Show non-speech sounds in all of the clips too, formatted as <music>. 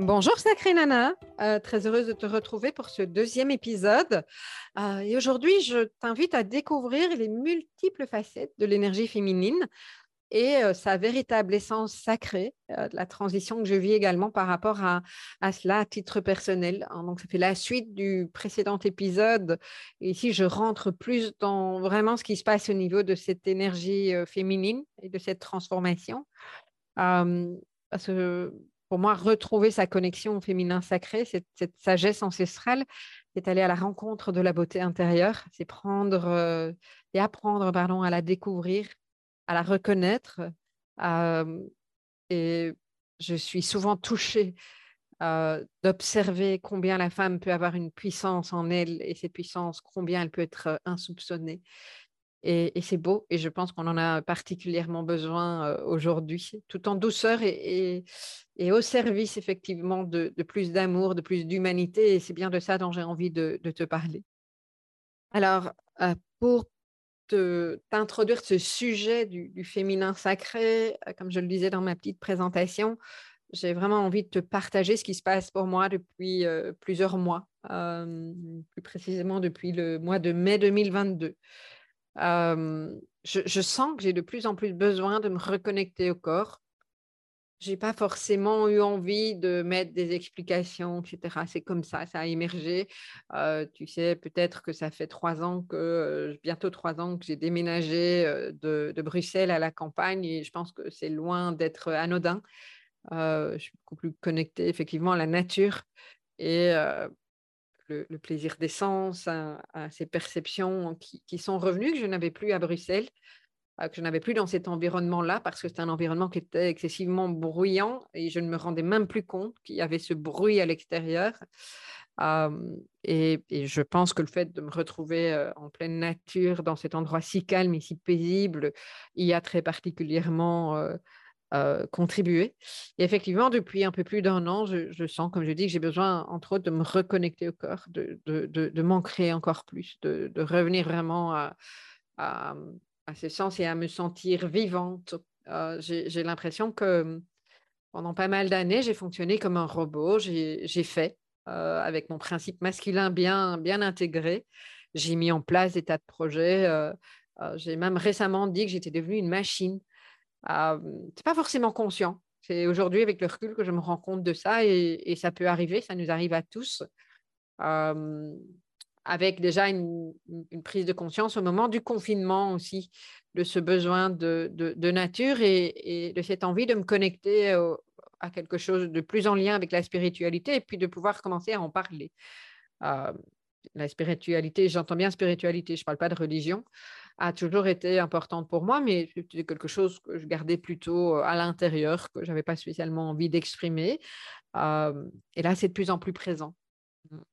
Bonjour Sacré Nana, euh, très heureuse de te retrouver pour ce deuxième épisode. Euh, et aujourd'hui, je t'invite à découvrir les multiples facettes de l'énergie féminine et euh, sa véritable essence sacrée, la transition que je vis également par rapport à, à, cela à titre personnel. Hein, donc, ça fait la suite du précédent épisode. Et ici, je rentre plus dans vraiment ce qui se passe au niveau de cette énergie féminine et de cette transformation. parce que pour moi, retrouver sa connexion au féminin sacré, cette, cette sagesse ancestrale, c'est aller à la rencontre de la beauté intérieure, c'est prendre euh, et apprendre pardon, à la découvrir, à la reconnaître. Euh, et je suis souvent touchée euh, d'observer combien la femme peut avoir une puissance en elle et cette puissance, combien elle peut être insoupçonnée. Et, c'est beau, et je pense qu'on en a particulièrement besoin aujourd'hui, tout en douceur et, au service effectivement de, plus d'amour, de plus d'humanité, et c'est bien de ça dont j'ai envie de, te parler. Alors, pour t'introduire ce sujet du, féminin sacré, comme je le disais dans ma petite présentation, j'ai vraiment envie de te partager ce qui se passe pour moi depuis plusieurs mois, plus précisément depuis le mois de mai 2022 je, sens que j'ai de plus en plus besoin de me reconnecter au corps. Je n'ai pas forcément eu envie de mettre des explications, etc. C'est comme ça, ça a émergé. tu sais, peut-être que ça fait trois ans que, bientôt trois ans que j'ai déménagé de, de, Bruxelles à la campagne et je pense que c'est loin d'être anodin. je suis beaucoup plus connectée effectivement à la nature et le, plaisir d'essence, à, ces perceptions qui, sont revenues, que je n'avais plus à Bruxelles, euh, que je n'avais plus dans cet environnement-là, parce que c'était un environnement qui était excessivement bruyant et je ne me rendais même plus compte qu'il y avait ce bruit à l'extérieur. et, je pense que le fait de me retrouver euh, en pleine nature, dans cet endroit si calme et si paisible, y a très particulièrement euh, euh, contribuer. Et effectivement, depuis un peu plus d'un an, je, sens, comme je dis, que j'ai besoin, entre autres, de me reconnecter au corps, de, de, de, m'ancrer encore plus, de, revenir vraiment à, à, ce sens et à me sentir vivante. Euh, j'ai l'impression que pendant pas mal d'années, j'ai fonctionné comme un robot, j'ai fait euh, avec mon principe masculin bien, bien intégré. J'ai mis en place des tas de projets. j'ai même récemment dit que j'étais devenue une machine c'est pas forcément conscient. C'est aujourd'hui, avec le recul, que je me rends compte de ça et, ça peut arriver, ça nous arrive à tous. avec déjà une, prise de conscience au moment du confinement aussi, de ce besoin de, de, nature et, de cette envie de me connecter à quelque chose de plus en lien avec la spiritualité et puis de pouvoir commencer à en parler. la spiritualité, j'entends bien spiritualité, je ne parle pas de religion, a toujours été importante pour moi, mais c'était quelque chose que je gardais plutôt à l'intérieur, que je n'avais pas spécialement envie d'exprimer. et là, c'est de plus en plus présent.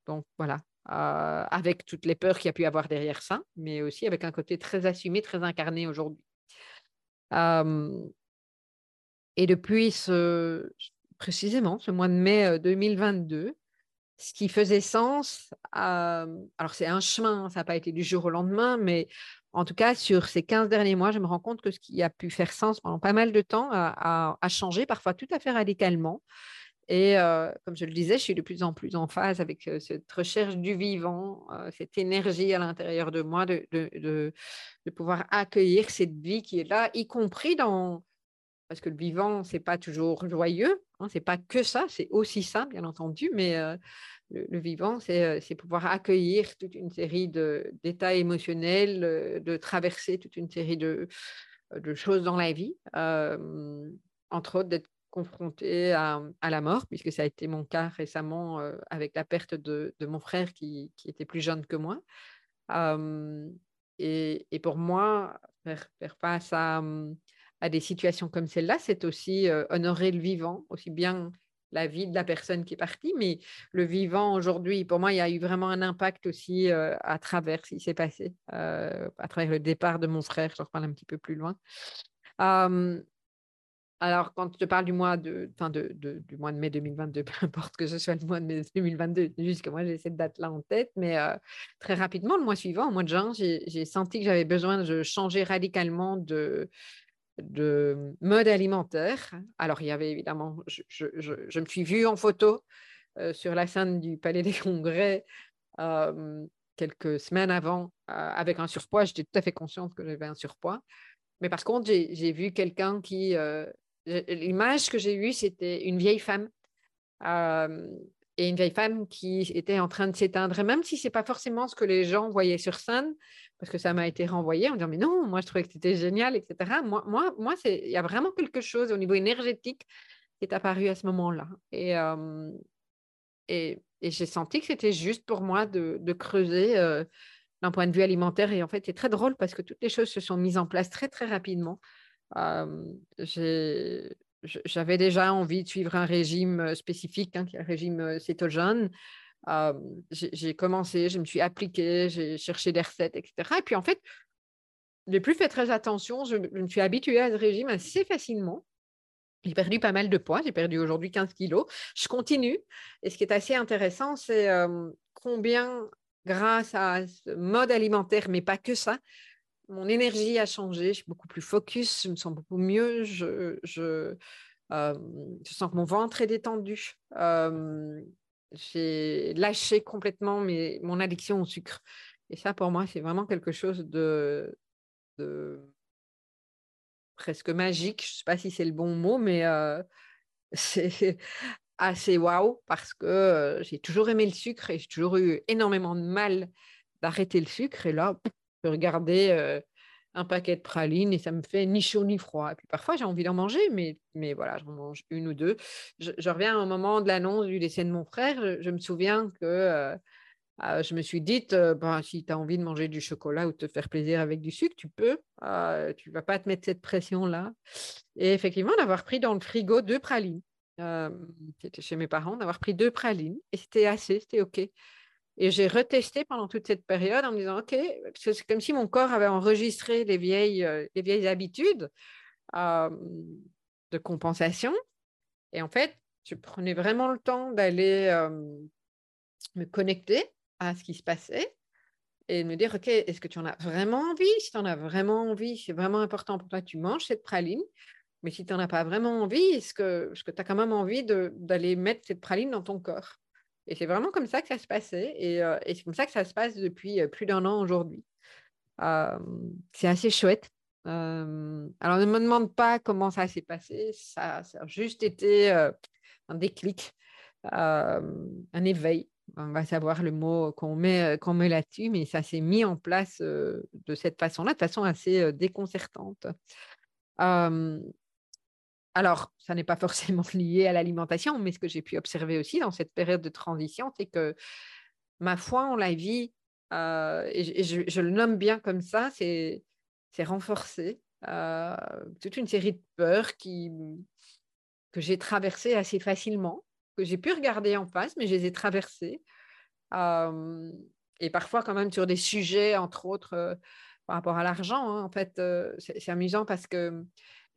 Donc voilà, avec toutes les peurs qu'il y a pu avoir derrière ça, mais aussi avec un côté très assumé, très incarné aujourd'hui. et depuis ce, précisément ce mois de mai 2022, ce qui faisait sens, alors c'est un chemin, ça n'a pas été du jour au lendemain, mais en tout cas, sur ces 15 derniers mois, je me rends compte que ce qui a pu faire sens pendant pas mal de temps a, changé, parfois tout à fait radicalement. Et euh, comme je le disais, je suis de plus en plus en phase avec euh, cette recherche du vivant, euh, cette énergie à l'intérieur de moi, de, pouvoir accueillir cette vie qui est là, y compris dans, parce que le vivant, c'est pas toujours joyeux, hein, c'est pas que ça, c'est aussi ça, bien entendu, mais le, vivant, c'est pouvoir accueillir toute une série d'états émotionnels, de traverser toute une série de, de choses dans la vie, entre autres d'être confronté à, la mort, puisque ça a été mon cas récemment avec la perte de, mon frère qui, était plus jeune que moi. Et, et, pour moi, faire face à, à, des situations comme celle-là, c'est aussi honorer le vivant, aussi bien la vie de la personne qui est partie, mais le vivant aujourd'hui, pour moi, il y a eu vraiment un impact aussi à travers ce qui s'est passé, à travers le départ de mon frère, je reparle un petit peu plus loin. alors, quand je te parle du mois de, fin de, du mois de mai 2022, <laughs> peu importe que ce soit le mois de mai 2022, juste que moi j'ai cette date-là en tête, mais très rapidement, le mois suivant, au mois de juin, j'ai senti que j'avais besoin de changer radicalement de, de mode alimentaire. Alors, il y avait évidemment, je, me suis vue en photo euh, sur la scène du Palais des Congrès euh, quelques semaines avant euh, avec un surpoids. J'étais tout à fait consciente que j'avais un surpoids. Mais par contre, j'ai vu quelqu'un qui... L'image que j'ai eue, c'était une vieille femme et une vieille femme qui était en train de s'éteindre. Et même si ce n'est pas forcément ce que les gens voyaient sur scène, parce que ça m'a été renvoyé en disant mais non, moi je trouvais que c'était génial, etc. Moi, moi, moi il y a vraiment quelque chose au niveau énergétique qui est apparu à ce moment-là. Et, et, j'ai senti que c'était juste pour moi de, creuser d'un point de vue alimentaire. Et en fait, c'est très drôle parce que toutes les choses se sont mises en place très, très rapidement. J'avais déjà envie de suivre un régime spécifique, hein, régime cétogène j'ai commencé, je me suis appliquée, j'ai cherché des recettes, etc. Et puis en fait, j'ai plus fait très attention. Je, me suis habituée à ce régime assez facilement. J'ai perdu pas mal de poids. J'ai perdu aujourd'hui 15 kilos. Je continue. Et ce qui est assez intéressant, c'est combien, grâce à ce mode alimentaire, mais pas que ça, mon énergie a changé. Je suis beaucoup plus focus. Je me sens beaucoup mieux. Je, je sens que mon ventre est détendu j'ai lâché complètement mon addiction au sucre. Et ça, pour moi, c'est vraiment quelque chose de, presque magique. Je ne sais pas si c'est le bon mot, mais euh, <laughs> c'est assez waouh parce que euh, j'ai toujours aimé le sucre et j'ai toujours eu énormément de mal d'arrêter le sucre. Et là, je regardais euh, un paquet de pralines et ça me fait ni chaud ni froid. Et puis parfois, j'ai envie d'en manger, mais, mais voilà, j'en mange une ou deux. Je, reviens au moment de l'annonce du décès de mon frère. Je, me souviens que euh, euh, je me suis dit, euh, ben, si tu as envie de manger du chocolat ou de te faire plaisir avec du sucre, tu peux. tu ne vas pas te mettre cette pression-là. Et effectivement, d'avoir pris dans le frigo deux pralines. c'était chez mes parents, d'avoir pris deux pralines. Et c'était assez, c'était OK. Et j'ai retesté pendant toute cette période en me disant, OK, c'est comme si mon corps avait enregistré les vieilles, euh, les vieilles habitudes de compensation. Et en fait, je prenais vraiment le temps d'aller me connecter à ce qui se passait et me dire, OK, est-ce que tu en as vraiment envie? Si tu en as vraiment envie, c'est vraiment important pour toi, tu manges cette praline. Mais si tu n'en as pas vraiment envie, est-ce que, est que tu as quand même envie d'aller mettre cette praline dans ton corps? Et c'est vraiment comme ça que ça se passait. Et, c'est comme ça que ça se passe depuis plus d'un an aujourd'hui. c'est assez chouette. alors, ne me demande pas comment ça s'est passé. Ça, a juste été un déclic, un éveil. On va savoir le mot qu'on met, qu'on met là-dessus, mais ça s'est mis en place de cette façon-là, de façon assez déconcertante. Alors, ça n'est pas <laughs> forcément lié à l'alimentation, mais ce que j'ai pu observer aussi dans cette période de transition, c'est que ma foi en la vie, euh, et, je, le nomme bien comme ça, c'est renforcé. Euh, toute une série de peurs qui, que j'ai traversées assez facilement, que j'ai pu regarder en face, mais je les ai traversées. Euh, et parfois quand même sur des sujets, entre autres, par rapport à l'argent. Hein. en fait, c'est amusant parce que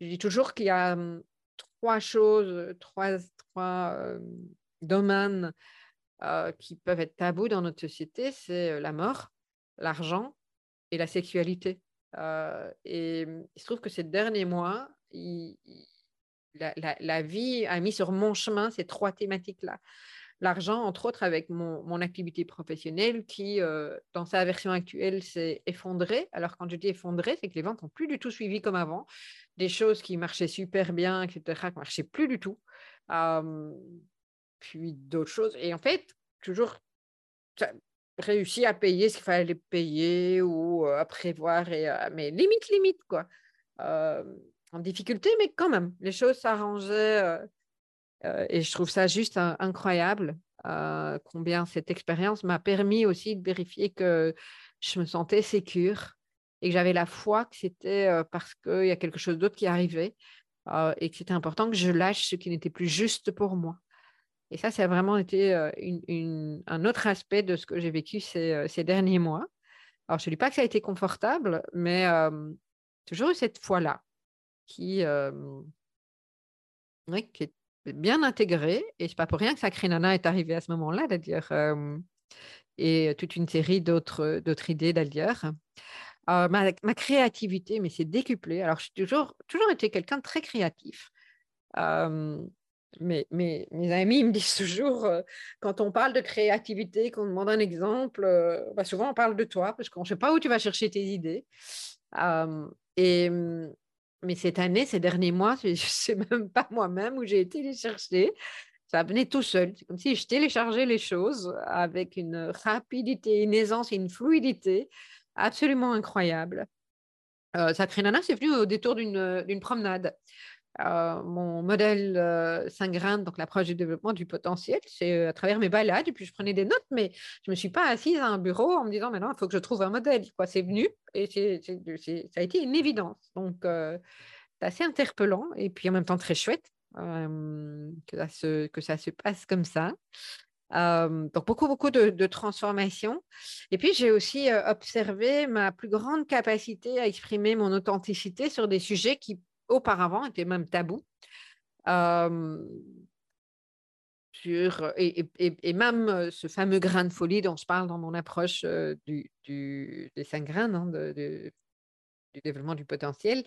je dis toujours qu'il y a trois choses, trois, trois domaines qui peuvent être tabous dans notre société, c'est la mort, l'argent et la sexualité. et il se trouve que ces derniers mois, la, vie a mis sur mon chemin ces trois thématiques-là. l'argent, entre autres avec mon, activité professionnelle qui, dans sa version actuelle, s'est effondrée. Alors quand je dis effondrée, c'est que les ventes n'ont plus du tout suivi comme avant. Des choses qui marchaient super bien, etc., qui marchaient plus du tout. puis d'autres choses. Et en fait, toujours réussi à payer ce qu'il fallait payer ou à prévoir, mais limite, limite, quoi. en difficulté, mais quand même, les choses s'arrangeaient. et je trouve ça juste incroyable combien cette expérience m'a permis aussi de vérifier que je me sentais sécure et que j'avais la foi que c'était parce qu'il y a quelque chose d'autre qui arrivait et que c'était important que je lâche ce qui n'était plus juste pour moi. Et ça, ça a vraiment été un autre aspect de ce que j'ai vécu ces, derniers mois. Alors, je ne dis pas que ça a été confortable, mais toujours cette foi-là qui, qui est bien intégrée. Et ce n'est pas pour rien que Sacré Nana est arrivé à ce moment-là, d'ailleurs. et toute une série d'autres idées, d'ailleurs. Ma, ma, créativité, mais c'est décuplé. Alors, j'ai toujours, toujours été quelqu'un de très créatif mes, mes, amis me disent toujours, euh, quand on parle de créativité, qu'on demande un exemple, euh, bah, souvent on parle de toi, parce qu'on ne sait pas où tu vas chercher tes idées. et, mais cette année, ces derniers mois, <laughs> je ne sais même pas moi-même où j'ai été les chercher. Ça venait tout seul. C'est comme si je téléchargeais les choses avec une rapidité, une aisance et une fluidité absolument incroyable. Euh, Sacré Nana, c'est venu au détour d'une promenade. Euh, mon modèle euh, grains, donc l'approche du développement du potentiel, c'est euh, à travers mes balades, et puis je prenais des notes, mais je ne me suis pas assise à un bureau en me disant maintenant, il faut que je trouve un modèle. C'est venu et ça a été une évidence. Donc, c'est assez interpellant et puis en même temps très chouette que ça se passe comme ça. Donc beaucoup, beaucoup de, de transformations. Et puis j'ai aussi observé ma plus grande capacité à exprimer mon authenticité sur des sujets qui auparavant était même tabou. sur, et, même ce fameux grain de folie dont je parle dans mon approche du, des cinq grains hein, du développement du potentiel.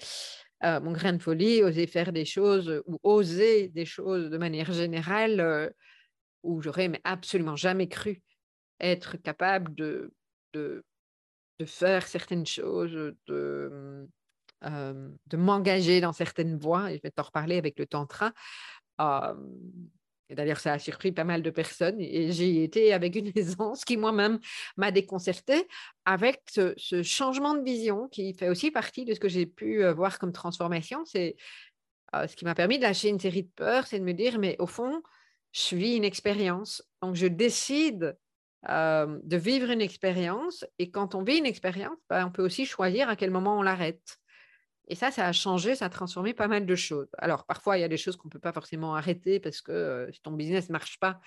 mon grain de folie, oser faire des choses ou oser des choses de manière générale où j'aurais absolument jamais cru être capable de, de, de faire certaines choses, de, de m'engager dans certaines voies, je vais t'en reparler avec le tantra. et d'ailleurs, ça a surpris pas mal de personnes et j'ai été avec une <laughs> aisance qui moi-même m'a déconcertée avec ce, changement de vision qui fait aussi partie de ce que j'ai pu voir comme transformation. C'est ce qui m'a permis de lâcher une série de peurs, c'est de me dire, mais au fond, je vis une expérience. Donc, je décide de vivre une expérience et quand on vit une expérience, ben, on peut aussi choisir à quel moment on l'arrête. Et ça, ça a changé, ça a transformé pas mal de choses. Alors, parfois, il y a des choses qu'on ne peut pas forcément arrêter parce que si ton business ne marche pas,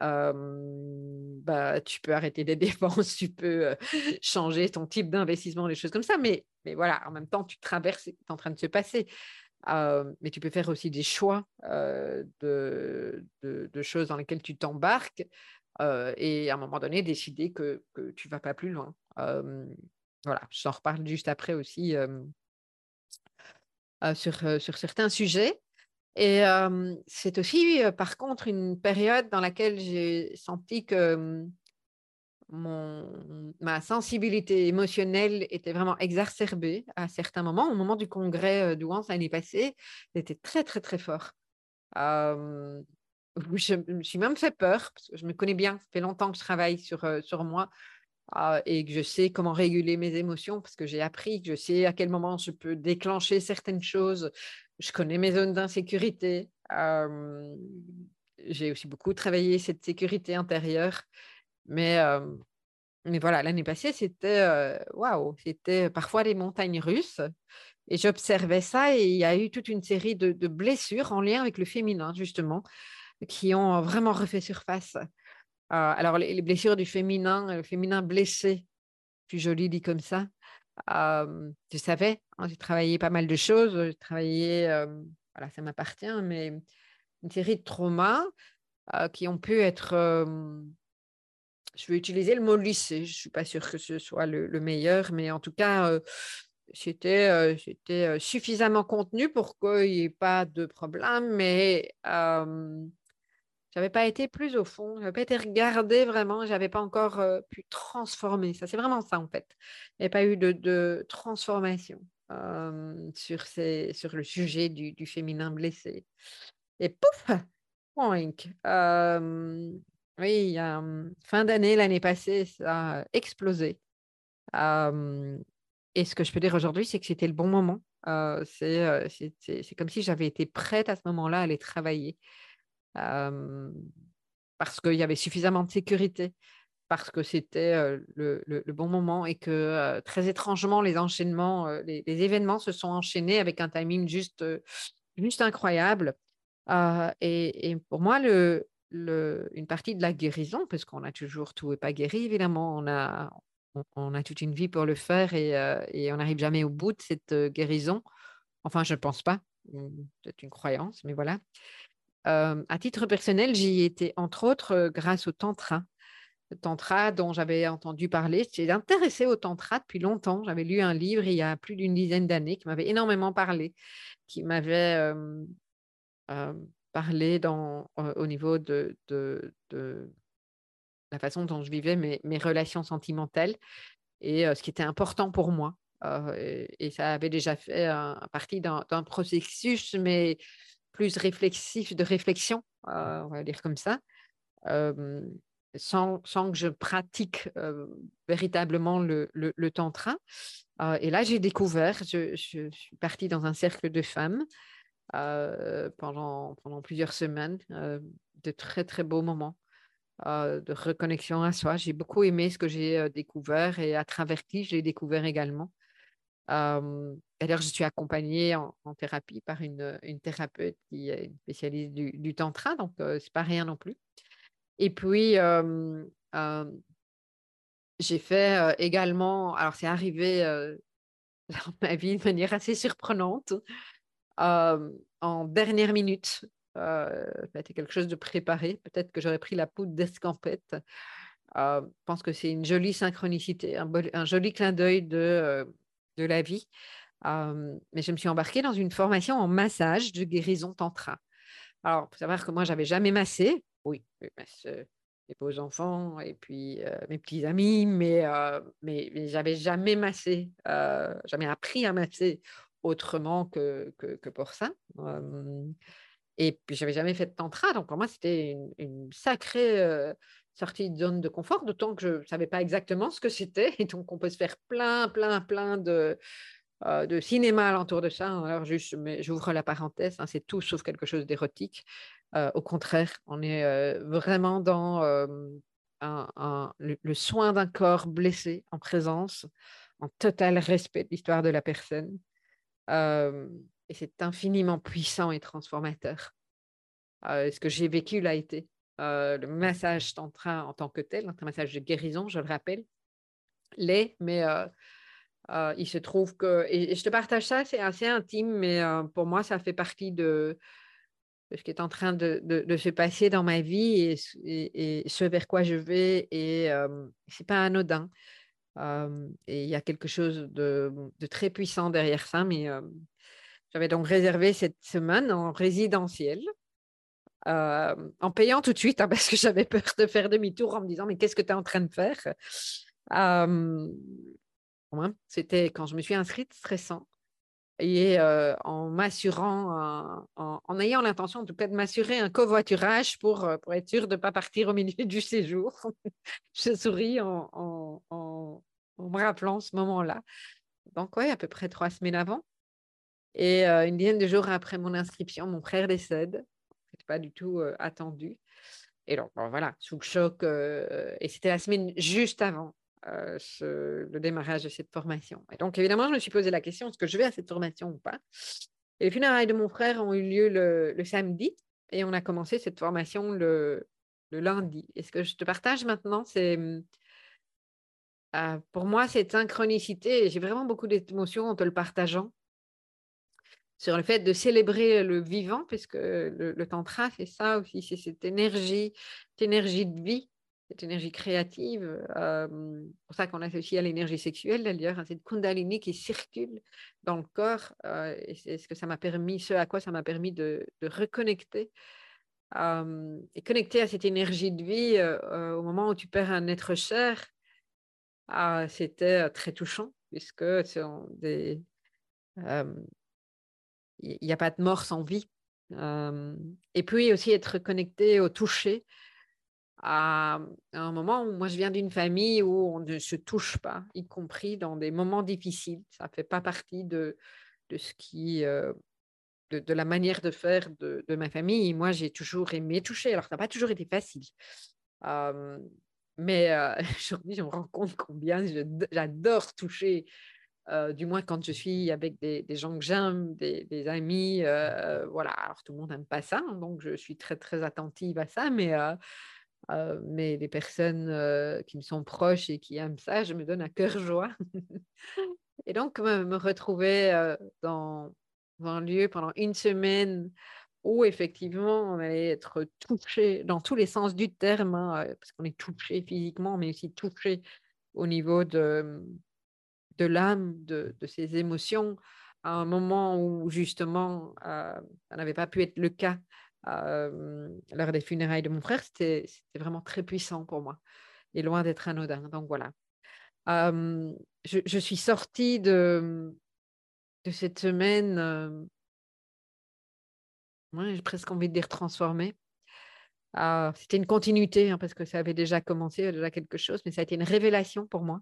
bah, tu peux arrêter des <laughs> dépenses, tu peux changer ton type d'investissement, des choses comme ça. Mais, voilà, en même temps, tu traverses ce qui en train de se passer. Mais tu peux faire aussi des choix de, de, choses dans lesquelles tu t'embarques et à un moment donné décider que, que tu ne vas pas plus loin. voilà, j'en reparle juste après aussi sur, sur, certains sujets. Et c'est aussi, par contre, une période dans laquelle j'ai senti que ma sensibilité émotionnelle était vraiment exacerbée à certains moments. Au moment du congrès d'Ouance l'année passée, c'était très, très, très fort. je me suis même fait peur, parce que je me connais bien, ça fait longtemps que je travaille sur, sur moi. Et que je sais comment réguler mes émotions parce que j'ai appris, que je sais à quel moment je peux déclencher certaines choses. Je connais mes zones d'insécurité. j'ai aussi beaucoup travaillé cette sécurité intérieure. Mais, mais voilà, l'année passée, c'était waouh, c'était parfois des montagnes russes. Et j'observais ça et il y a eu toute une série de, blessures en lien avec le féminin, justement, qui ont vraiment refait surface. Euh, alors, les, blessures du féminin, le féminin blessé, plus joli dit comme ça, euh, je savais, hein, j'ai travaillé pas mal de choses, j'ai travaillé, euh, voilà, ça m'appartient, mais une série de traumas qui ont pu être, je vais utiliser le mot lycée, je ne suis pas sûre que ce soit le, meilleur, mais en tout cas, c'était suffisamment contenu pour qu'il n'y ait pas de problème, mais n'avais pas été plus au fond, je n'avais pas été regardée vraiment, je n'avais pas encore pu transformer. Ça, c'est vraiment ça en fait. Il n'y avait pas eu de, transformation sur, ces, sur le sujet du, du féminin blessé. Et pouf, poink. Oui, fin d'année, l'année passée, ça a explosé. et ce que je peux dire aujourd'hui, c'est que c'était le bon moment. c'est comme si j'avais été prête à ce moment-là à aller travailler. parce qu'il y avait suffisamment de sécurité, parce que c'était le, le, bon moment et que très étrangement, les enchaînements, les, événements se sont enchaînés avec un timing juste, juste incroyable. Et, pour moi, le, une partie de la guérison, parce qu'on a toujours tout et pas guéri, évidemment, on a, on, a toute une vie pour le faire et, et on n'arrive jamais au bout de cette guérison. Enfin, je ne pense pas, c'est une croyance, mais voilà. à titre personnel, j'y étais entre autres grâce au tantra. Le tantra dont j'avais entendu parler. J'étais intéressée au tantra depuis longtemps. J'avais lu un livre il y a plus d'une dizaine d'années qui m'avait énormément parlé, qui m'avait parlé dans, au niveau de, la façon dont je vivais mes, relations sentimentales et ce qui était important pour moi. Et, ça avait déjà fait partie d'un processus, mais plus réflexif, de réflexion, on va dire comme ça, sans, que je pratique véritablement le, le, tantra. et là, j'ai découvert, je, suis partie dans un cercle de femmes pendant, pendant plusieurs semaines, de très très beaux moments de reconnexion à soi. J'ai beaucoup aimé ce que j'ai découvert et à travers qui je l'ai découvert également. D'ailleurs, je suis accompagnée en, thérapie par une, une, thérapeute qui est une spécialiste du, du tantra, donc ce c'est pas rien non plus. Et puis, j'ai fait également, alors c'est arrivé <laughs> dans ma vie de manière assez surprenante, en dernière minute. C'était quelque chose de préparé. Peut-être que j'aurais pris la poudre d'escampette. je pense que c'est une jolie synchronicité, un, joli clin d'œil de, de la vie. mais je me suis embarquée dans une formation en massage de guérison tantra. Alors, il faut savoir que moi, j'avais jamais massé. Oui, mes beaux enfants et puis mes petits amis, mais, mais, mais j'avais jamais massé, jamais appris à masser autrement que, que, pour ça. et puis, j'avais jamais fait de tantra, donc pour moi, c'était une, sacrée sortie de zone de confort, d'autant que je ne savais pas exactement ce que c'était. Et donc, on peut se faire plein, plein, plein de, de cinéma alentour de ça. Alors, juste, j'ouvre la parenthèse, hein, c'est tout sauf quelque chose d'érotique. au contraire, on est vraiment dans le, soin d'un corps blessé en présence, en total respect de l'histoire de la personne et c'est infiniment puissant et transformateur. ce que j'ai vécu l'a été. le massage tantra en tant que tel, un massage de guérison, je le rappelle, l'est, mais il se trouve que, et, je te partage ça, c'est assez intime, mais pour moi, ça fait partie de, ce qui est en train de, de, se passer dans ma vie et, et, ce vers quoi je vais, et c'est pas anodin et il y a quelque chose de, très puissant derrière ça. Mais j'avais donc réservé cette semaine en résidentiel. en payant tout de suite, hein, parce que j'avais peur de faire demi-tour en me disant, mais qu'est-ce que tu es en train de faire? C'était quand je me suis inscrite stressant et en m'assurant, en, ayant l'intention en tout cas de m'assurer un covoiturage pour, être sûr de ne pas partir au milieu du séjour. <laughs> je souris en, me rappelant ce moment-là. Donc oui, à peu près trois semaines avant. Et une dizaine de jours après mon inscription, mon frère décède. Ce n'était pas du tout attendu. Et donc, voilà, sous le choc. et c'était la semaine juste avant euh, le démarrage de cette formation. Et donc, évidemment, je me suis posé la question, est-ce que je vais à cette formation ou pas? Et les funérailles de mon frère ont eu lieu le, samedi et on a commencé cette formation le, lundi. Et ce que je te partage maintenant, c'est euh, pour moi cette synchronicité, j'ai vraiment beaucoup d'émotions en te le partageant sur le fait de célébrer le vivant, puisque le, le tantra, c'est ça aussi, c'est cette énergie, cette énergie de vie cette énergie créative. C'est pour ça qu'on associe à l'énergie sexuelle d'ailleurs, hein, cette kundalini qui circule dans le corps. et c'est ce que ça m'a permis, ce à quoi ça m'a permis de, reconnecter et connecter à cette énergie de vie au moment où tu perds un être cher, ah, c'était très touchant, puisque il n'y a pas de mort sans vie. et puis aussi être connecté au toucher, à un moment où moi je viens d'une famille où on ne se touche pas, y compris dans des moments difficiles. Ça ne fait pas partie de, de ce qui, euh, de, la manière de faire de, ma famille. moi, j'ai toujours aimé toucher. Alors, ça n'a pas toujours été facile. Mais euh, <laughs> aujourd'hui, je me rends compte combien j'adore toucher. Euh, du moins quand je suis avec des, gens que j'aime, des, amis, voilà. Alors tout le monde n'aime pas ça, hein, donc je suis très très attentive à ça, mais mais les personnes qui me sont proches et qui aiment ça, je me donne à cœur joie. <laughs> et donc, me, retrouver dans, un lieu pendant une semaine où effectivement on allait être touché dans tous les sens du terme, hein, parce qu'on est touché physiquement, mais aussi touché au niveau de, de l'âme, de, de, ses émotions, à un moment où justement ça n'avait pas pu être le cas lors des funérailles de mon frère, c'était vraiment très puissant pour moi et loin d'être anodin. Donc voilà. je, suis sortie de, de cette semaine, j'ai presque envie de dire transformée. Ah, c'était une continuité hein, parce que ça avait déjà commencé, déjà quelque chose, mais ça a été une révélation pour moi.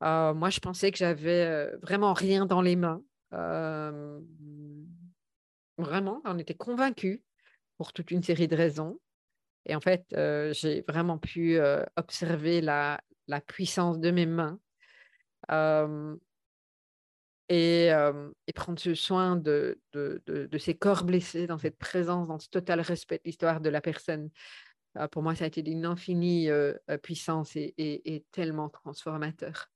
moi, je pensais que j'avais vraiment rien dans les mains. vraiment, on était convaincus pour toute une série de raisons. Et en fait, euh, j'ai vraiment pu euh, observer la, la, puissance de mes mains euh, et, et, prendre ce soin de, de, de, ces corps blessés dans cette présence, dans ce total respect de l'histoire de la personne. pour moi, ça a été d'une infinie puissance et, et, tellement transformateur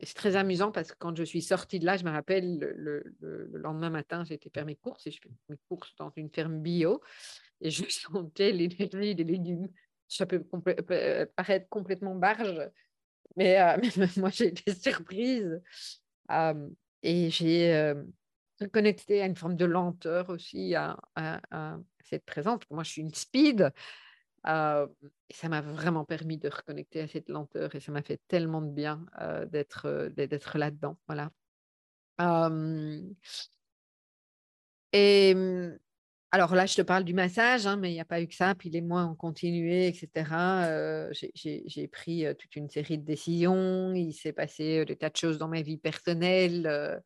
c'est très amusant parce que quand je suis sortie de là, je me rappelle le, lendemain matin, j'étais faire mes courses et je fais mes courses dans une ferme bio et je <laughs> sentais l'énergie des légumes. Ça peut euh, paraître complètement barge, mais, euh, <laughs> moi j'ai été surprise et j'ai reconnecté à une forme de lenteur aussi à, cette présence. Moi, je suis une speed et ça m'a vraiment permis de reconnecter à cette lenteur et ça m'a fait tellement de bien d'être, d'être là-dedans. Voilà. et alors là, je te parle du massage, hein, mais il n'y a pas eu que ça. Puis les mois ont continué, etc. j'ai, pris toute une série de décisions. Il s'est passé des tas de choses dans ma vie personnelle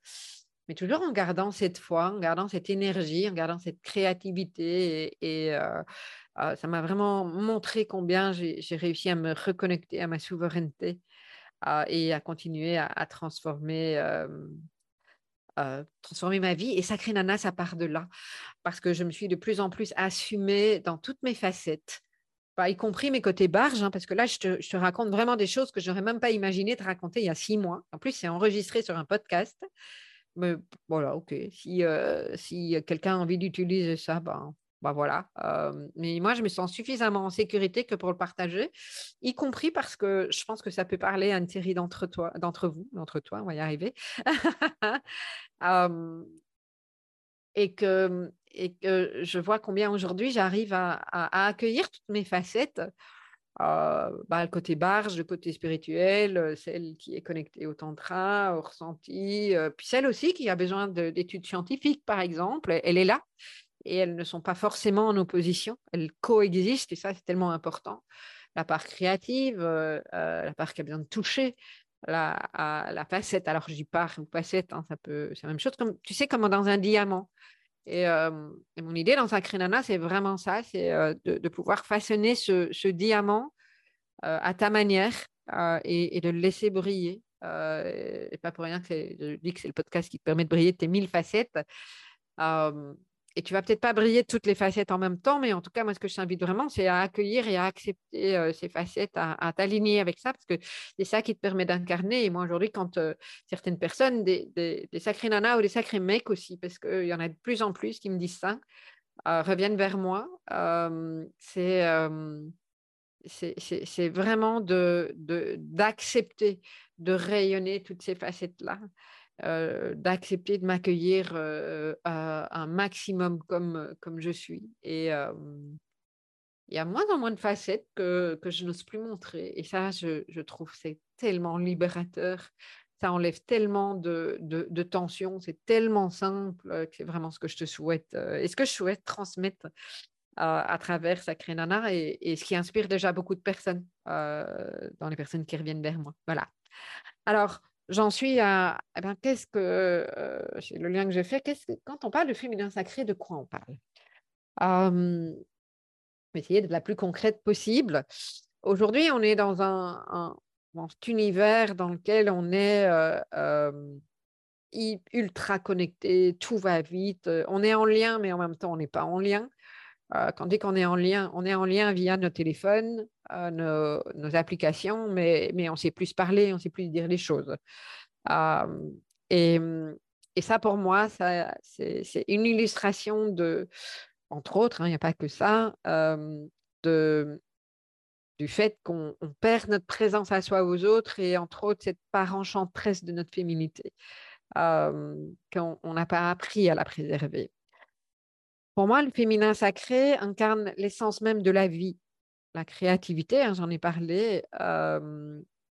mais toujours en gardant cette foi, en gardant cette énergie, en gardant cette créativité et, ah, ça m'a vraiment montré combien j'ai réussi à me reconnecter à ma souveraineté ah, et à continuer à, transformer, transformer ma vie. Et Sacré Nana, ça part de là, parce que je me suis de plus en plus assumée dans toutes mes facettes. Bah, y compris mes côtés barges, hein, parce que là, je te, raconte vraiment des choses que je n'aurais même pas imaginé te raconter il y a six mois. En plus, c'est enregistré sur un podcast. Mais voilà, ok. Si, si quelqu'un a envie d'utiliser ça, ben, bah voilà. mais moi, je me sens suffisamment en sécurité que pour le partager, y compris parce que je pense que ça peut parler à une série d'entre toi, d'entre vous, d'entre toi, on va y arriver. <laughs> et que et que je vois combien aujourd'hui j'arrive à, accueillir toutes mes facettes. bah, le côté barge, le côté spirituel, celle qui est connectée au tantra, au ressenti, puis celle aussi qui a besoin d'études scientifiques, par exemple, elle est là et elles ne sont pas forcément en opposition, elles coexistent et ça c'est tellement important. La part créative, euh, euh, la part qui a besoin de toucher, la, la facette, alors je dis part ou facette, hein, c'est la même chose, comme, tu sais, comme dans un diamant. Et, euh, mon idée dans Sacré c'est vraiment ça, c'est de, pouvoir façonner ce, diamant à ta manière et, de le laisser briller. et pas pour rien que je dis que c'est le podcast qui te permet de briller tes mille facettes et tu vas peut-être pas briller toutes les facettes en même temps, mais en tout cas, moi, ce que je t'invite vraiment, c'est à accueillir et à accepter euh, ces facettes, à, t'aligner avec ça, parce que c'est ça qui te permet d'incarner. Et moi, aujourd'hui, quand euh, certaines personnes, des, sacrés nanas ou des sacrés mecs aussi, parce qu'il y en a de plus en plus qui me disent ça, euh, reviennent vers moi, c'est vraiment d'accepter de, de rayonner toutes ces facettes-là, d'accepter de m'accueillir un maximum comme, comme je suis. Et il y a moins en moins de facettes que, que je n'ose plus montrer. Et ça, je, je trouve, c'est tellement libérateur. Ça enlève tellement de, de, tension. C'est tellement simple que c'est vraiment ce que je te souhaite. Et ce que je souhaite transmettre à travers Sacré Nana et, ce qui inspire déjà beaucoup de personnes dans les personnes qui reviennent vers moi. Voilà. Alors, j'en suis à, eh ben, qu'est-ce que, c'est le lien que j'ai fait, quand on parle de féminin sacré, de quoi on parle? Euh, Essayer de la plus concrète possible. Aujourd'hui, on est dans un, cet univers dans lequel on est ultra connecté, tout va vite, on est en lien, mais en même temps, on n'est pas en lien. Euh, quand dit qu'on est en lien, on est en lien via nos téléphones, euh, nos, applications, mais, mais on sait plus parler, on sait plus dire les choses. Euh, et, et, ça, pour moi, c'est une illustration de, entre autres, hein, il n'y a pas que ça, de, du fait qu'on perd notre présence à soi aux autres et entre autres cette part enchanteresse de notre féminité, qu'on n'a pas appris à la préserver. Pour moi, le féminin sacré incarne l'essence même de la vie, la créativité, hein, j'en ai parlé,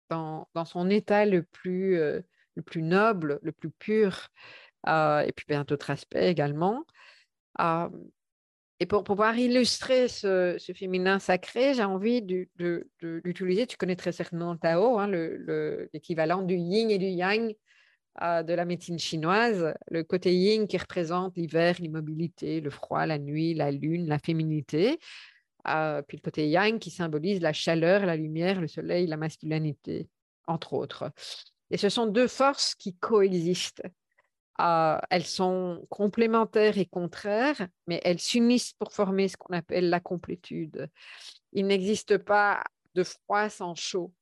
dans, son état le plus, le plus noble, le plus pur, et puis bien d'autres aspects également. et pour pouvoir illustrer ce, féminin sacré, j'ai envie d'utiliser, tu connais très certainement le Tao, hein, l'équivalent du yin et du yang de la médecine chinoise, le côté yin qui représente l'hiver, l'immobilité, le froid, la nuit, la lune, la féminité, euh, puis le côté yang qui symbolise la chaleur, la lumière, le soleil, la masculinité, entre autres. Et ce sont deux forces qui coexistent. Euh, elles sont complémentaires et contraires, mais elles s'unissent pour former ce qu'on appelle la complétude. Il n'existe pas de froid sans chaud.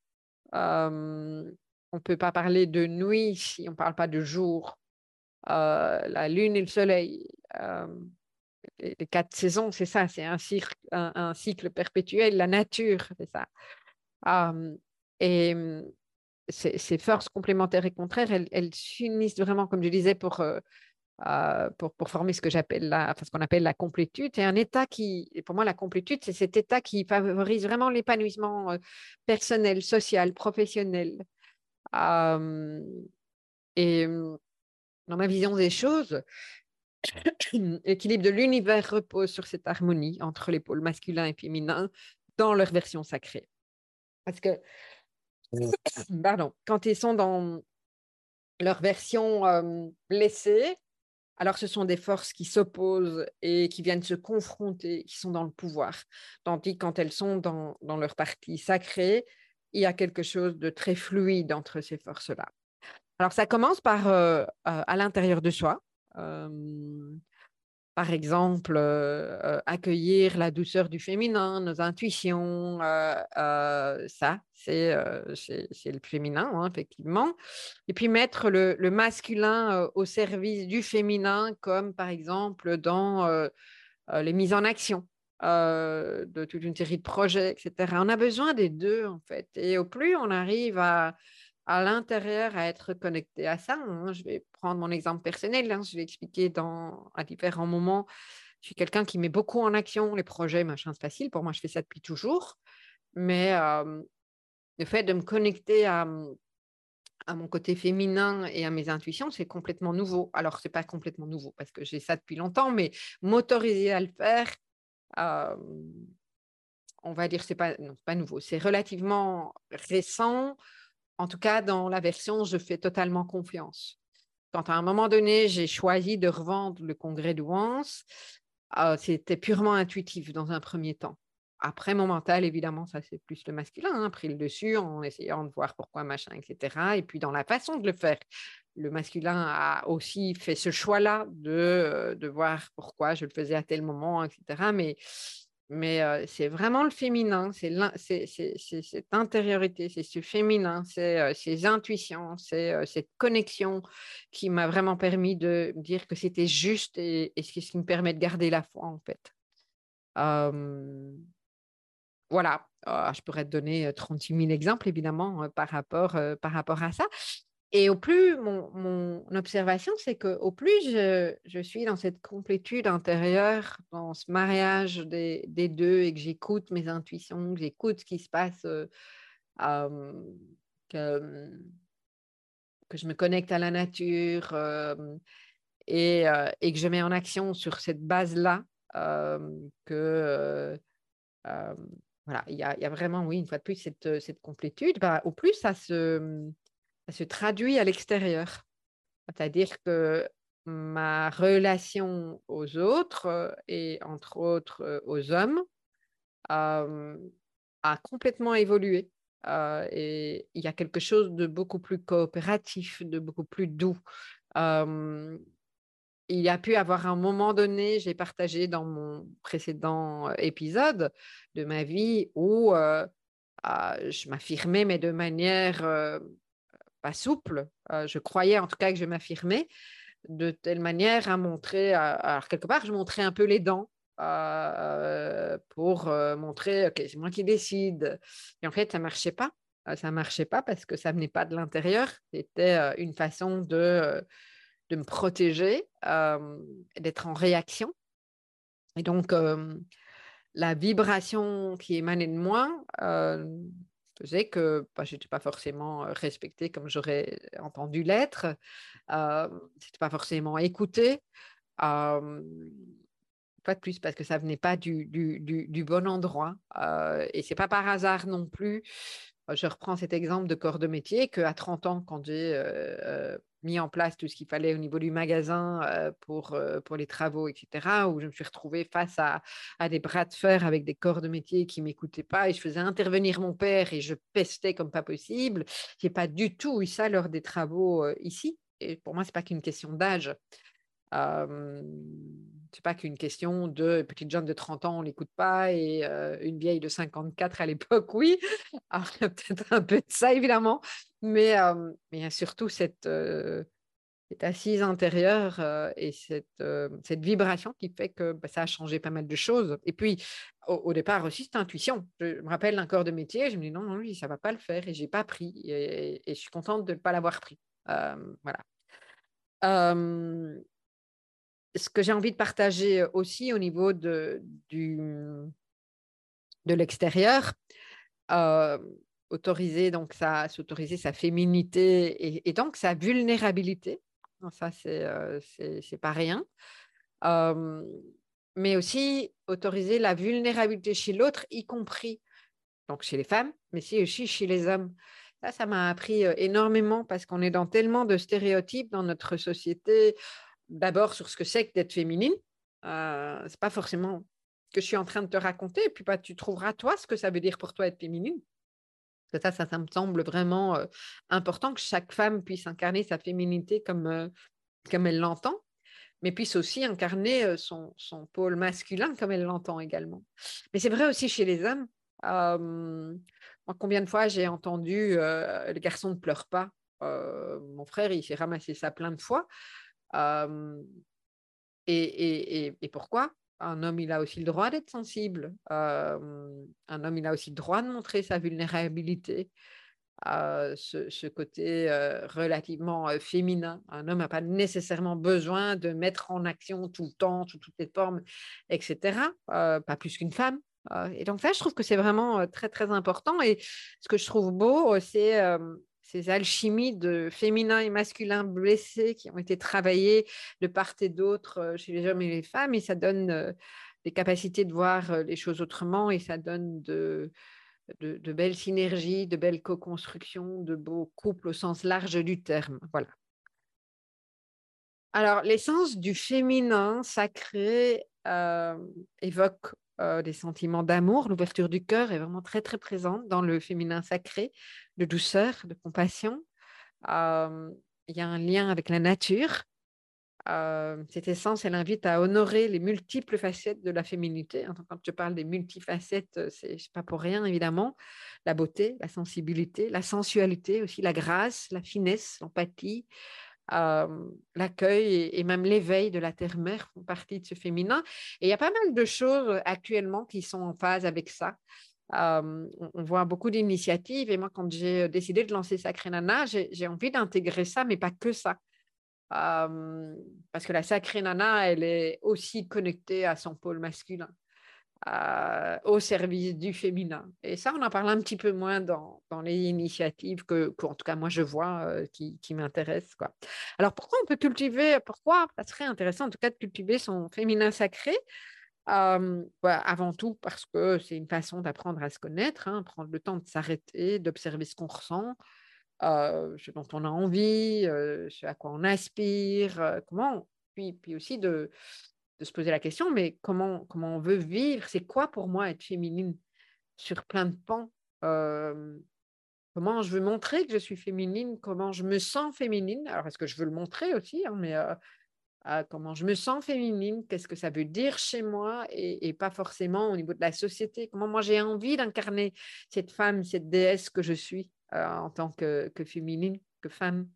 Euh, on ne peut pas parler de nuit si on ne parle pas de jour. Euh, la lune et le soleil, euh, les, quatre saisons, c'est ça, c'est un cycle, perpétuel, la nature, c'est ça. et ces, forces complémentaires et contraires, elles, s'unissent vraiment, comme je disais, pour, euh, pour, former ce que j'appelle ce qu'on appelle la complétude. C'est un état qui, pour moi, la complétude, c'est cet état qui favorise vraiment l'épanouissement personnel, social, professionnel et dans ma vision des choses, <coughs> l'équilibre de l'univers repose sur cette harmonie entre les pôles masculins et féminins dans leur version sacrée. Parce que, <coughs> pardon, quand ils sont dans leur version blessée, alors ce sont des forces qui s'opposent et qui viennent se confronter, qui sont dans le pouvoir. Tandis que quand elles sont dans, dans leur partie sacrée, il y a quelque chose de très fluide entre ces forces-là. Alors, ça commence par euh, euh, à l'intérieur de soi. par exemple, euh, accueillir la douceur du féminin, nos intuitions, ça, c'est le féminin, hein, effectivement. Et puis mettre le, le masculin au service du féminin, comme par exemple dans les mises en action. Euh, de toute une série de projets, etc. On a besoin des deux, en fait. Et au plus on arrive à, à l'intérieur à être connecté à ça, hein, je vais prendre mon exemple personnel, hein, je vais expliquer dans, à différents moments. Je suis quelqu'un qui met beaucoup en action les projets, machin, c'est facile. Pour moi, je fais ça depuis toujours. Mais le fait de me connecter à, à mon côté féminin et à mes intuitions, c'est complètement nouveau. Alors, ce n'est pas complètement nouveau parce que j'ai ça depuis longtemps, mais m'autoriser à le faire, on va dire, c'est pas, pas nouveau, c'est relativement récent. En tout cas, dans la version, je fais totalement confiance. Quand à un moment donné, j'ai choisi de revendre le congrès de Wans, c'était purement intuitif dans un premier temps. Après, mon mental, évidemment, ça c'est plus le masculin, hein, pris le dessus en essayant de voir pourquoi, machin, etc. Et puis dans la façon de le faire, le masculin a aussi fait ce choix-là de, euh, de voir pourquoi je le faisais à tel moment, etc. Mais, mais euh, c'est vraiment le féminin, c'est cette intériorité, c'est ce féminin, c'est euh, ces intuitions, c'est cette connexion qui m'a vraiment permis de dire que c'était juste et, et, ce qui me permet de garder la foi, en fait. Voilà. Ah, je pourrais te donner 36 000 exemples, évidemment, par, rapport, par rapport à ça. Et au plus, mon, observation, c'est qu'au plus je, suis dans cette complétude intérieure, dans ce mariage des, deux, et que j'écoute mes intuitions, que j'écoute ce qui se passe, que, que, je me connecte à la nature et, et, que je mets en action sur cette base-là, que voilà, il y, a, y, a, vraiment, oui, une fois de plus, cette, cette complétude, bah, au plus ça se ça se traduit à l'extérieur. C'est-à-dire que ma relation aux autres euh, et entre autres euh, aux hommes a complètement évolué. Euh, et il y a quelque chose de beaucoup plus coopératif, de beaucoup plus doux. Il y a pu avoir un moment donné, j'ai partagé dans mon précédent épisode de ma vie où je m'affirmais, mais de manière pas souple. Je croyais en tout cas que je m'affirmais de telle manière à montrer, alors quelque part, je montrais un peu les dents pour montrer, ok, c'est moi qui décide. Et en fait, ça marchait pas. ça marchait pas parce que ça venait pas de l'intérieur. C'était une façon de, de me protéger, d'être en réaction. Et donc, la vibration qui émanait de moi faisait que bah, je n'étais pas forcément respectée comme j'aurais entendu l'être, euh, n'était pas forcément écoutée. pas de plus parce que ça venait pas du, bon endroit. Euh, et c'est pas par hasard non plus. Je reprends cet exemple de corps de métier qu'à 30 ans, quand j'ai mis en place tout ce qu'il fallait au niveau du magasin pour, pour les travaux, etc., où je me suis retrouvée face à, à des bras de fer avec des corps de métier qui ne m'écoutaient pas et je faisais intervenir mon père et je pestais comme pas possible. Je n'ai pas du tout eu ça lors des travaux ici. Et pour moi, ce n'est pas qu'une question d'âge. C'est pas qu'une question de petite jeune de 30 ans, on l'écoute pas, et une vieille de 54 à l'époque, oui. <laughs> Alors, il y a peut-être un peu de ça, évidemment, mais, mais il y a surtout cette, cette assise intérieure et cette, cette, vibration qui fait que bah, ça a changé pas mal de choses. Et puis, au, départ aussi, cette intuition. Je me rappelle d'un corps de métier, je me dis non, non, ça va pas le faire, et j'ai pas pris, et, je suis contente de ne pas l'avoir pris. voilà ce que j'ai envie de partager aussi au niveau de, l'extérieur, autoriser donc sa, s'autoriser sa féminité et, donc sa vulnérabilité. Ça, c'est, c'est, pas rien. mais aussi autoriser la vulnérabilité chez l'autre, y compris donc chez les femmes, mais aussi chez les hommes. Ça, ça m'a appris énormément parce qu'on est dans tellement de stéréotypes dans notre société d'abord sur ce que c'est que d'être féminine. Euh, c'est pas forcément que je suis en train de te raconter, et puis bah, tu trouveras toi ce que ça veut dire pour toi être féminine. Ça, ça, ça me semble vraiment euh, important que chaque femme puisse incarner sa féminité comme, euh, comme elle l'entend, mais puisse aussi incarner euh, son, son, pôle masculin comme elle l'entend également. Mais c'est vrai aussi chez les hommes. combien de fois j'ai entendu le garçon ne pleure pas. mon frère, il s'est ramassé ça plein de fois et, pourquoi? Un homme, il a aussi le droit d'être sensible. un homme, il a aussi le droit de montrer sa vulnérabilité. ce, côté relativement féminin. Un homme n'a pas nécessairement besoin de mettre en action tout le temps, sous toutes les formes, etc. pas plus qu'une femme. et donc ça, je trouve que c'est vraiment très, très important. Et ce que je trouve beau, c'est ces alchimies de féminin et masculin blessés qui ont été travaillées de part et d'autre euh, chez les hommes et les femmes, et ça donne euh, des capacités de voir euh, les choses autrement, et ça donne de, de, belles synergies, de belles co-constructions, de beaux couples au sens large du terme. Voilà. Alors, l'essence du féminin sacré évoque des sentiments d'amour. L'ouverture du cœur est vraiment très, très présente dans le féminin sacré, de douceur, de compassion. il y a un lien avec la nature. cette essence, elle invite à honorer les multiples facettes de la féminité. Quand je parle des multifacettes, c'est pas pour rien, évidemment. La beauté, la sensibilité, la sensualité aussi, la grâce, la finesse, l'empathie, l'accueil et, même l'éveil de la terre-mère font partie de ce féminin. Et il y a pas mal de choses actuellement qui sont en phase avec ça. on, voit beaucoup d'initiatives. Et moi, quand j'ai décidé de lancer Sacré Nana, j'ai envie d'intégrer ça, mais pas que ça. parce que la Sacré Nana, elle est aussi connectée à son pôle masculin. Au service du féminin. Et ça, on en parle un petit peu moins dans, dans les initiatives que, en tout cas, moi, je vois qui, qui m'intéressent. Alors, pourquoi on peut cultiver, pourquoi ça serait intéressant, en tout cas, de cultiver son féminin sacré? Bah, avant tout parce que c'est une façon d'apprendre à se connaître, hein, prendre le temps de s'arrêter, d'observer ce qu'on ressent, ce dont on a envie, ce à quoi on aspire, comment, puis, puis aussi de, de, se poser la question, mais comment, comment on veut vivre, c'est quoi pour moi être féminine sur plein de pans? Comment je veux montrer que je suis féminine, comment je me sens féminine? Alors, est-ce que je veux le montrer aussi, hein, mais comment je me sens féminine, qu'est-ce que ça veut dire chez moi? Et, pas forcément au niveau de la société, comment moi j'ai envie d'incarner cette femme, cette déesse que je suis euh, en tant que, féminine, que femme.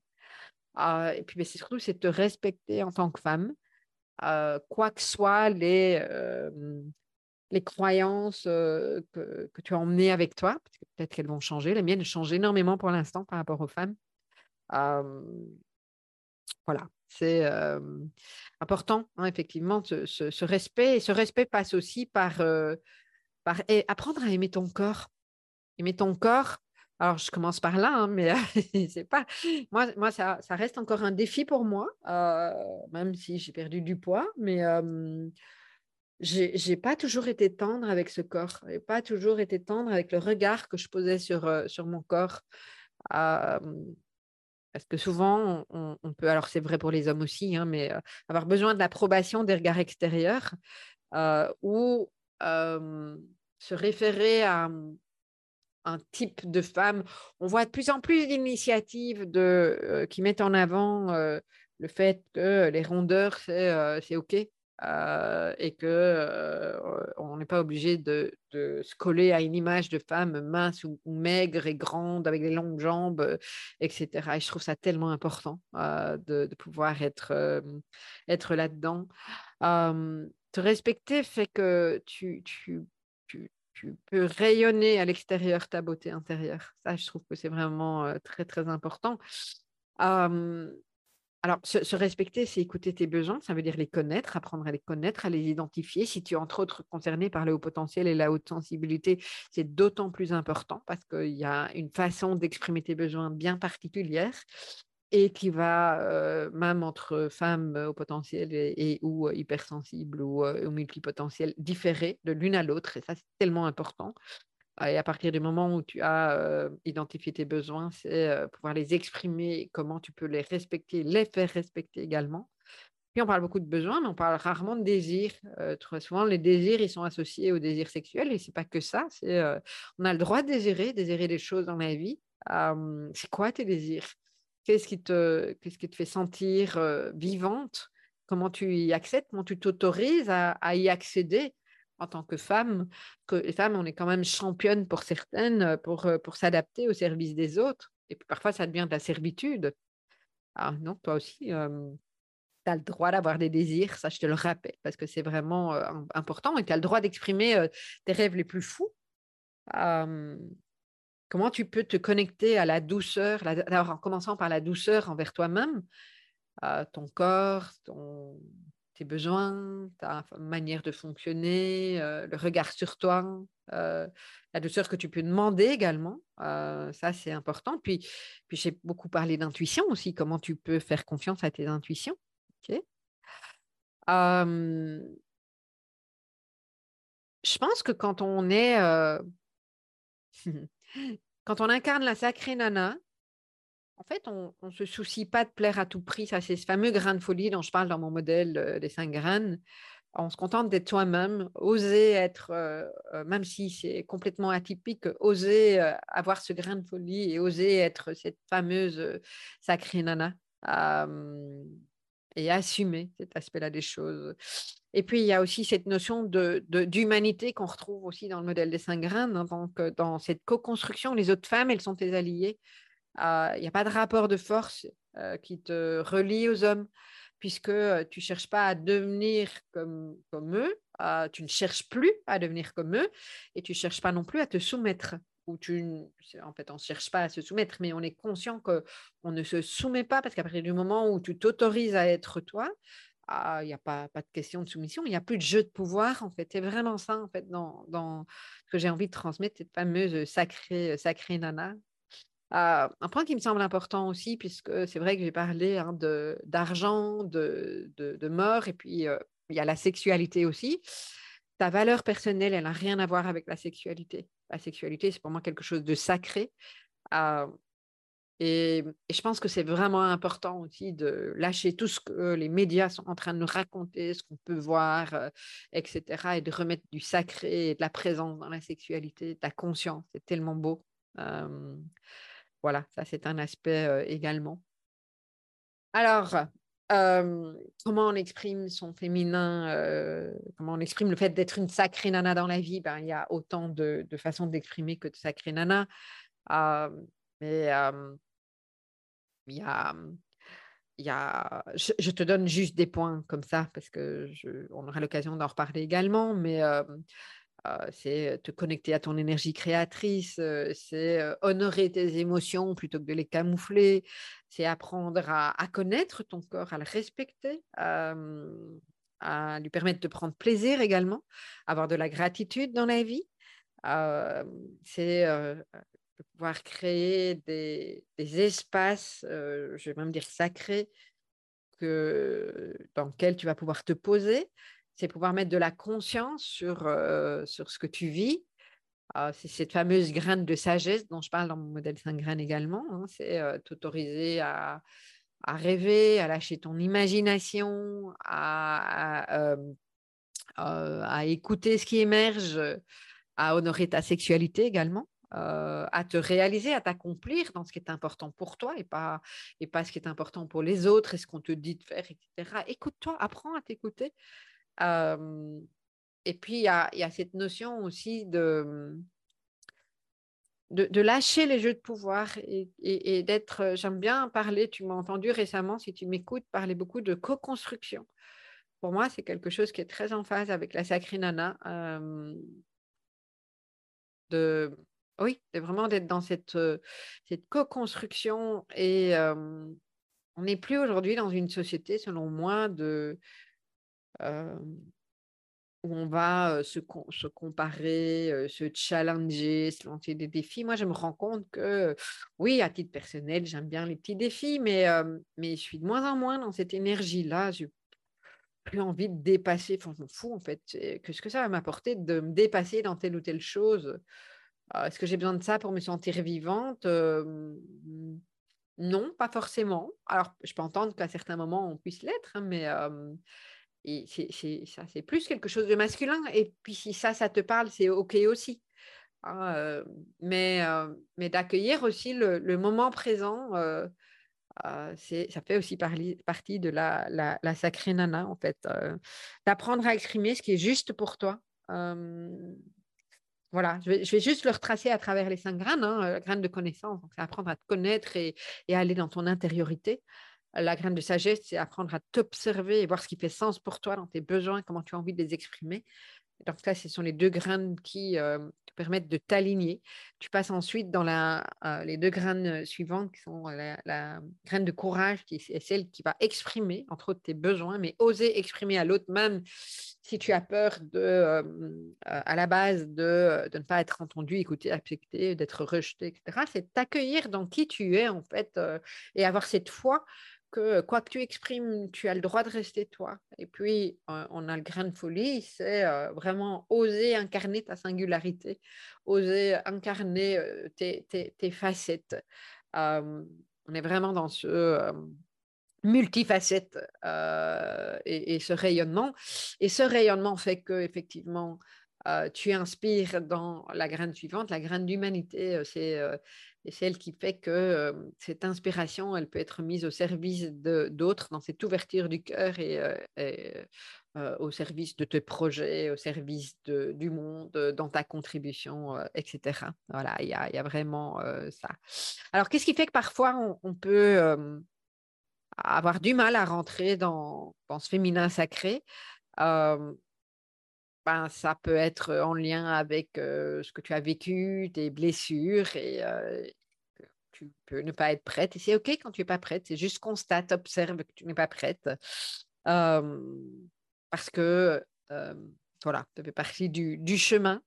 Euh, et puis mais c'est surtout c'est te respecter en tant que femme, euh, quoi que soient les, les croyances que, que, tu as emmenées avec toi, peut-être qu'elles vont changer. Les miennes changent énormément pour l'instant par rapport aux femmes. voilà, c'est important, hein, effectivement, ce, respect. Et ce respect passe aussi par, par apprendre à aimer ton corps. Aimer ton corps. Alors, je commence par là, hein, mais <laughs> c'est pas. Moi, moi ça, ça, reste encore un défi pour moi, même si j'ai perdu du poids, mais j'ai j'ai pas toujours été tendre avec ce corps. J'ai pas toujours été tendre avec le regard que je posais sur, sur mon corps. Parce que souvent, on, peut, alors c'est vrai pour les hommes aussi, hein, mais avoir besoin de l'approbation des regards extérieurs ou se référer à un type de femme. On voit de plus en plus d'initiatives qui mettent en avant le fait que les rondeurs, c'est OK. Euh, et que euh, on n'est pas obligé de, se coller à une image de femme mince ou, maigre et grande avec des longues jambes, euh, etc. Et je trouve ça tellement important de, pouvoir être, être là-dedans. te respecter fait que tu, tu, tu peux rayonner à l'extérieur ta beauté intérieure. Ça, je trouve que c'est vraiment très, très important. Alors, se, respecter, c'est écouter tes besoins, ça veut dire les connaître, apprendre à les connaître, à les identifier. Si tu es entre autres concerné par le haut potentiel et la haute sensibilité, c'est d'autant plus important parce qu'il y a une façon d'exprimer tes besoins bien particulière et qui va, même entre femmes au potentiel et, ou hypersensibles ou, ou multipotentielles, différer de l'une à l'autre. Et ça, c'est tellement important. Et à partir du moment où tu as identifié tes besoins, c'est pouvoir les exprimer, comment tu peux les respecter, les faire respecter également. Puis on parle beaucoup de besoins, mais on parle rarement de désirs. très souvent, les désirs, ils sont associés au désir sexuel, et c'est pas que ça. On a le droit de désirer, désirer des choses dans la vie. c'est quoi tes désirs? Qu'est-ce qui te, qui te fait sentir vivante? Comment tu y accèdes? Comment tu t'autorises à, y accéder en tant que femme, que les femmes, on est quand même championnes pour certaines, euh, pour, euh, pour s'adapter au service des autres. Et puis parfois, ça devient de la servitude. Ah non, toi aussi, tu as le droit d'avoir des désirs, ça je te le rappelle, parce que c'est vraiment euh, important. Et tu as le droit d'exprimer tes rêves les plus fous. Comment tu peux te connecter à la douceur, en commençant par la douceur envers toi-même, ton corps, tes besoins, ta manière de fonctionner, euh, le regard sur toi, euh, la douceur que tu peux demander également. Euh, ça, c'est important. Puis, puis j'ai beaucoup parlé d'intuition aussi, comment tu peux faire confiance à tes intuitions. je pense que quand on est... <laughs> quand on incarne la sacrée nana, en fait, on ne se soucie pas de plaire à tout prix. Ça, c'est ce fameux grain de folie dont je parle dans mon modèle euh, des cinq graines. On se contente d'être soi-même, oser être, euh, euh, même si c'est complètement atypique, oser avoir ce grain de folie et oser être cette fameuse sacrée nana et assumer cet aspect-là des choses. Et puis, il y a aussi cette notion d'humanité de, qu'on retrouve aussi dans le modèle des cinq graines. Hein, donc, dans cette co-construction, les autres femmes, elles sont tes alliées il n'y a pas de rapport de force qui te relie aux hommes. puisque tu ne cherches pas à devenir comme, comme eux, tu ne cherches plus à devenir comme eux, et tu ne cherches pas non plus à te soumettre. Tu, en fait, on ne cherche pas à se soumettre, mais on est conscient qu'on ne se soumet pas, parce qu'à partir du moment où tu t'autorises à être toi, ah, il n'y a pas, de question de soumission, il n'y a plus de jeu de pouvoir, en fait. C'est vraiment ça, en fait, dans, ce que j'ai envie de transmettre, cette fameuse sacrée, nana. Ah, un point qui me semble important aussi, puisque c'est vrai que j'ai parlé hein, d'argent, de, de, de, mort, et puis euh, il y a la sexualité aussi. Ta valeur personnelle, elle n'a rien à voir avec la sexualité. La sexualité, c'est pour moi quelque chose de sacré. Ah, et, je pense que c'est vraiment important aussi de lâcher tout ce que les médias sont en train de nous raconter, ce qu'on peut voir, euh, etc. Et de remettre du sacré et de la présence dans la sexualité, de la conscience. C'est tellement beau. Euh, voilà, ça c'est un aspect euh, également. Alors, comment on exprime son féminin, comment on exprime le fait d'être une sacrée nana dans la vie? Ben, Il y a autant de, façons d'exprimer que de sacrée nana. mais il y a, il y a, je, te donne juste des points comme ça parce que je, on aura l'occasion d'en reparler également, mais c'est te connecter à ton énergie créatrice, c'est honorer tes émotions plutôt que de les camoufler, c'est apprendre à, connaître ton corps, à le respecter, à lui permettre de prendre plaisir également, avoir de la gratitude dans la vie. c'est pouvoir créer des, espaces, je vais même dire sacrés, dans lesquels tu vas pouvoir te poser. C'est pouvoir mettre de la conscience sur, euh, sur ce que tu vis. Ah, c'est cette fameuse graine de sagesse dont je parle dans mon modèle 5 graines également. Hein. c'est euh, t'autoriser à, à, rêver, à lâcher ton imagination, à, à écouter ce qui émerge, à honorer ta sexualité également. Euh, à te réaliser, à t'accomplir dans ce qui est important pour toi et pas, et pas ce qui est important pour les autres et ce qu'on te dit de faire, etc. Écoute-toi, apprends à t'écouter. Et puis, il y a, cette notion aussi de, de, lâcher les jeux de pouvoir et, d'être, j'aime bien parler, tu m'as entendu récemment, si tu m'écoutes, parler beaucoup de co-construction. Pour moi, c'est quelque chose qui est très en phase avec la sacrée nana. de oui, c'est vraiment d'être dans cette, cette co-construction et on n'est plus aujourd'hui dans une société, selon moi, de, où on va se, comparer, se challenger, se lancer des défis. Moi, je me rends compte que, oui, à titre personnel, j'aime bien les petits défis, mais, mais je suis de moins en moins dans cette énergie-là. Je plus envie de dépasser, enfin, je m'en fous en fait. Qu'est-ce que ça va m'apporter de me dépasser dans telle ou telle chose euh, est-ce que j'ai besoin de ça pour me sentir vivante? Non, pas forcément. Alors, je peux entendre qu'à certains moments, on puisse l'être, hein, mais c'est, ça, c'est plus quelque chose de masculin. Et puis, si ça, ça te parle, c'est OK aussi. Hein, mais, mais d'accueillir aussi le, moment présent, c'est, ça fait aussi partie de la, la, sacrée nana, en fait. d'apprendre à exprimer ce qui est juste pour toi voilà, je vais, juste le retracer à travers les cinq graines, hein, la graine de connaissance, c'est apprendre à te connaître et, et, aller dans ton intériorité. La graine de sagesse, c'est apprendre à t'observer et voir ce qui fait sens pour toi dans tes besoins, comment tu as envie de les exprimer. Ce cas, ce sont les deux graines qui euh, te permettent de t'aligner. Tu passes ensuite dans la, euh, les deux graines suivantes, qui sont la, graine de courage, qui est celle qui va exprimer, entre autres, tes besoins, mais oser exprimer à l'autre, même si tu as peur de, euh, à la base de, de, ne pas être entendu, écouté, accepté, d'être rejeté, etc. C'est t'accueillir dans qui tu es, en fait, et avoir cette foi que quoi que tu exprimes, tu as le droit de rester toi. Et puis, on a le grain de folie, c'est vraiment oser incarner ta singularité, oser incarner tes, tes, facettes. on est vraiment dans ce multifacette et, et, ce rayonnement. Et ce rayonnement fait que, effectivement, tu inspires dans la graine suivante, la graine d'humanité. C'est et c'est elle qui fait que cette inspiration, elle peut être mise au service d'autres, dans cette ouverture du cœur et, au service de tes projets, au service de, du monde, dans ta contribution, etc. Voilà, il y a, y a, vraiment ça. Alors, qu'est-ce qui fait que parfois on, peut avoir du mal à rentrer dans, dans ce féminin sacré, ben, ça peut être en lien avec ce que tu as vécu, tes blessures, et tu peux ne pas être prête. Et c'est OK quand tu n'es pas prête, c'est juste constate, observe que tu n'es pas prête. parce que voilà, ça fait partie du, chemin.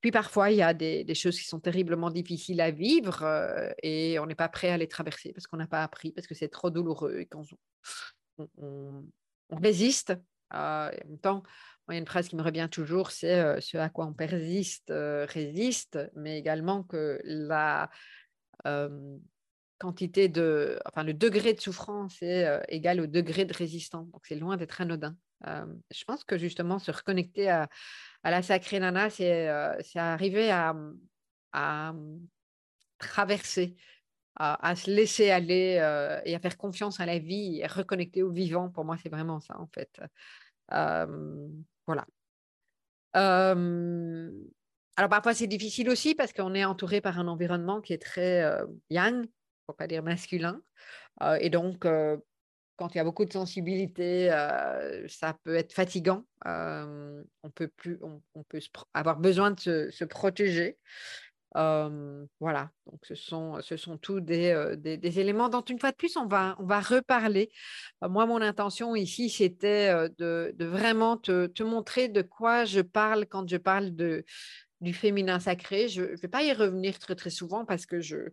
puis parfois, il y a des, choses qui sont terriblement difficiles à vivre et on n'est pas prêt à les traverser parce qu'on n'a pas appris, parce que c'est trop douloureux et qu'on on, on, résiste. en même temps, il y a une phrase qui me revient toujours, c'est ce à quoi on persiste résiste, mais également que la quantité de, enfin le degré de souffrance est égal au degré de résistance. Donc c'est loin d'être anodin je pense que justement, se reconnecter à, la sacrée nana, c'est arriver à, à traverser, à, se laisser aller et à faire confiance à la vie et reconnecter au vivant. Pour moi, c'est vraiment ça, en fait. Voilà. alors parfois, c'est difficile aussi parce qu'on est entouré par un environnement qui est très yang, pour pas dire masculin. et donc, quand il y a beaucoup de sensibilité, euh, ça peut être fatigant. Euh, on peut, plus, on, peut avoir besoin de se, protéger. Voilà, donc ce sont, ce sont tous des, des, éléments dont une fois de plus, on va, on va reparler. moi, mon intention ici, c'était de, de, vraiment te, te, montrer de quoi je parle quand je parle de, du féminin sacré. Je ne vais pas y revenir très, très souvent parce que je,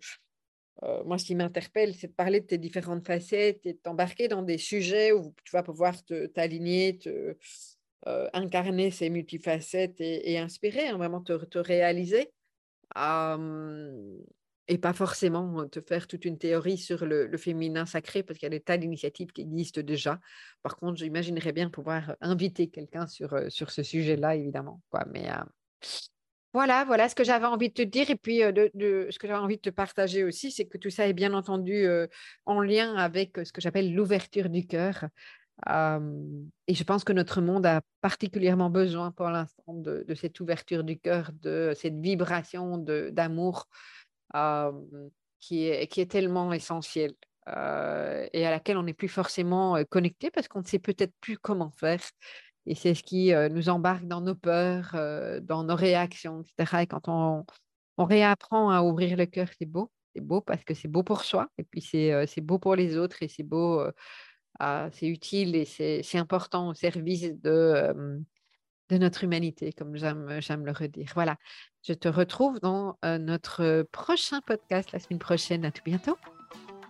moi, ce qui m'interpelle, c'est de parler de tes différentes facettes et de t'embarquer dans des sujets où tu vas pouvoir t'aligner, te, incarner ces multifacettes et, inspirer, hein, vraiment te, réaliser. Et pas forcément te faire toute une théorie sur le, féminin sacré, parce qu'il y a des tas d'initiatives qui existent déjà. Par contre, j'imaginerais bien pouvoir inviter quelqu'un sur, euh, sur ce sujet-là, évidemment. Mais voilà, voilà ce que j'avais envie de te dire. Et puis, de, ce que j'avais envie de te partager aussi, c'est que tout ça est bien entendu en lien avec ce que j'appelle l'ouverture du cœur. Et je pense que notre monde a particulièrement besoin pour l'instant de, cette ouverture du cœur, de cette vibration d'amour qui, est, qui est tellement essentielle et à laquelle on n'est plus forcément connecté parce qu'on ne sait peut-être plus comment faire. Et c'est ce qui nous embarque dans nos peurs, dans nos réactions, etc. Et quand on, on réapprend à ouvrir le cœur, c'est beau. C'est beau parce que c'est beau pour soi, et puis c'est beau pour les autres, et c'est beau, c'est utile, et c'est important au service de, de notre humanité, comme j'aime le redire. Voilà, je te retrouve dans notre prochain podcast la semaine prochaine. À tout bientôt.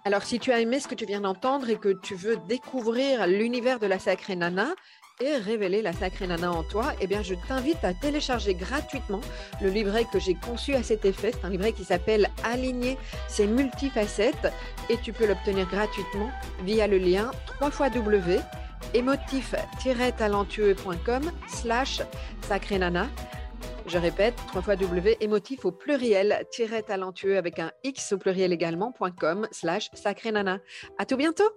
Alors, si tu as aimé ce que tu viens d'entendre et que tu veux découvrir l'univers de la sacrée Nana, et révéler la sacrée nana en toi, eh bien, je t'invite à télécharger gratuitement le livret que j'ai conçu à cet effet. C'est un livret qui s'appelle Aligner ses multifacettes et tu peux l'obtenir gratuitement via le lien 3 W émotif-talentueux.com slash sacrée nana. Je répète, 3 fois W, émotif au pluriel, talentueux avec un X au pluriel également.com slash sacrée nana. À tout bientôt!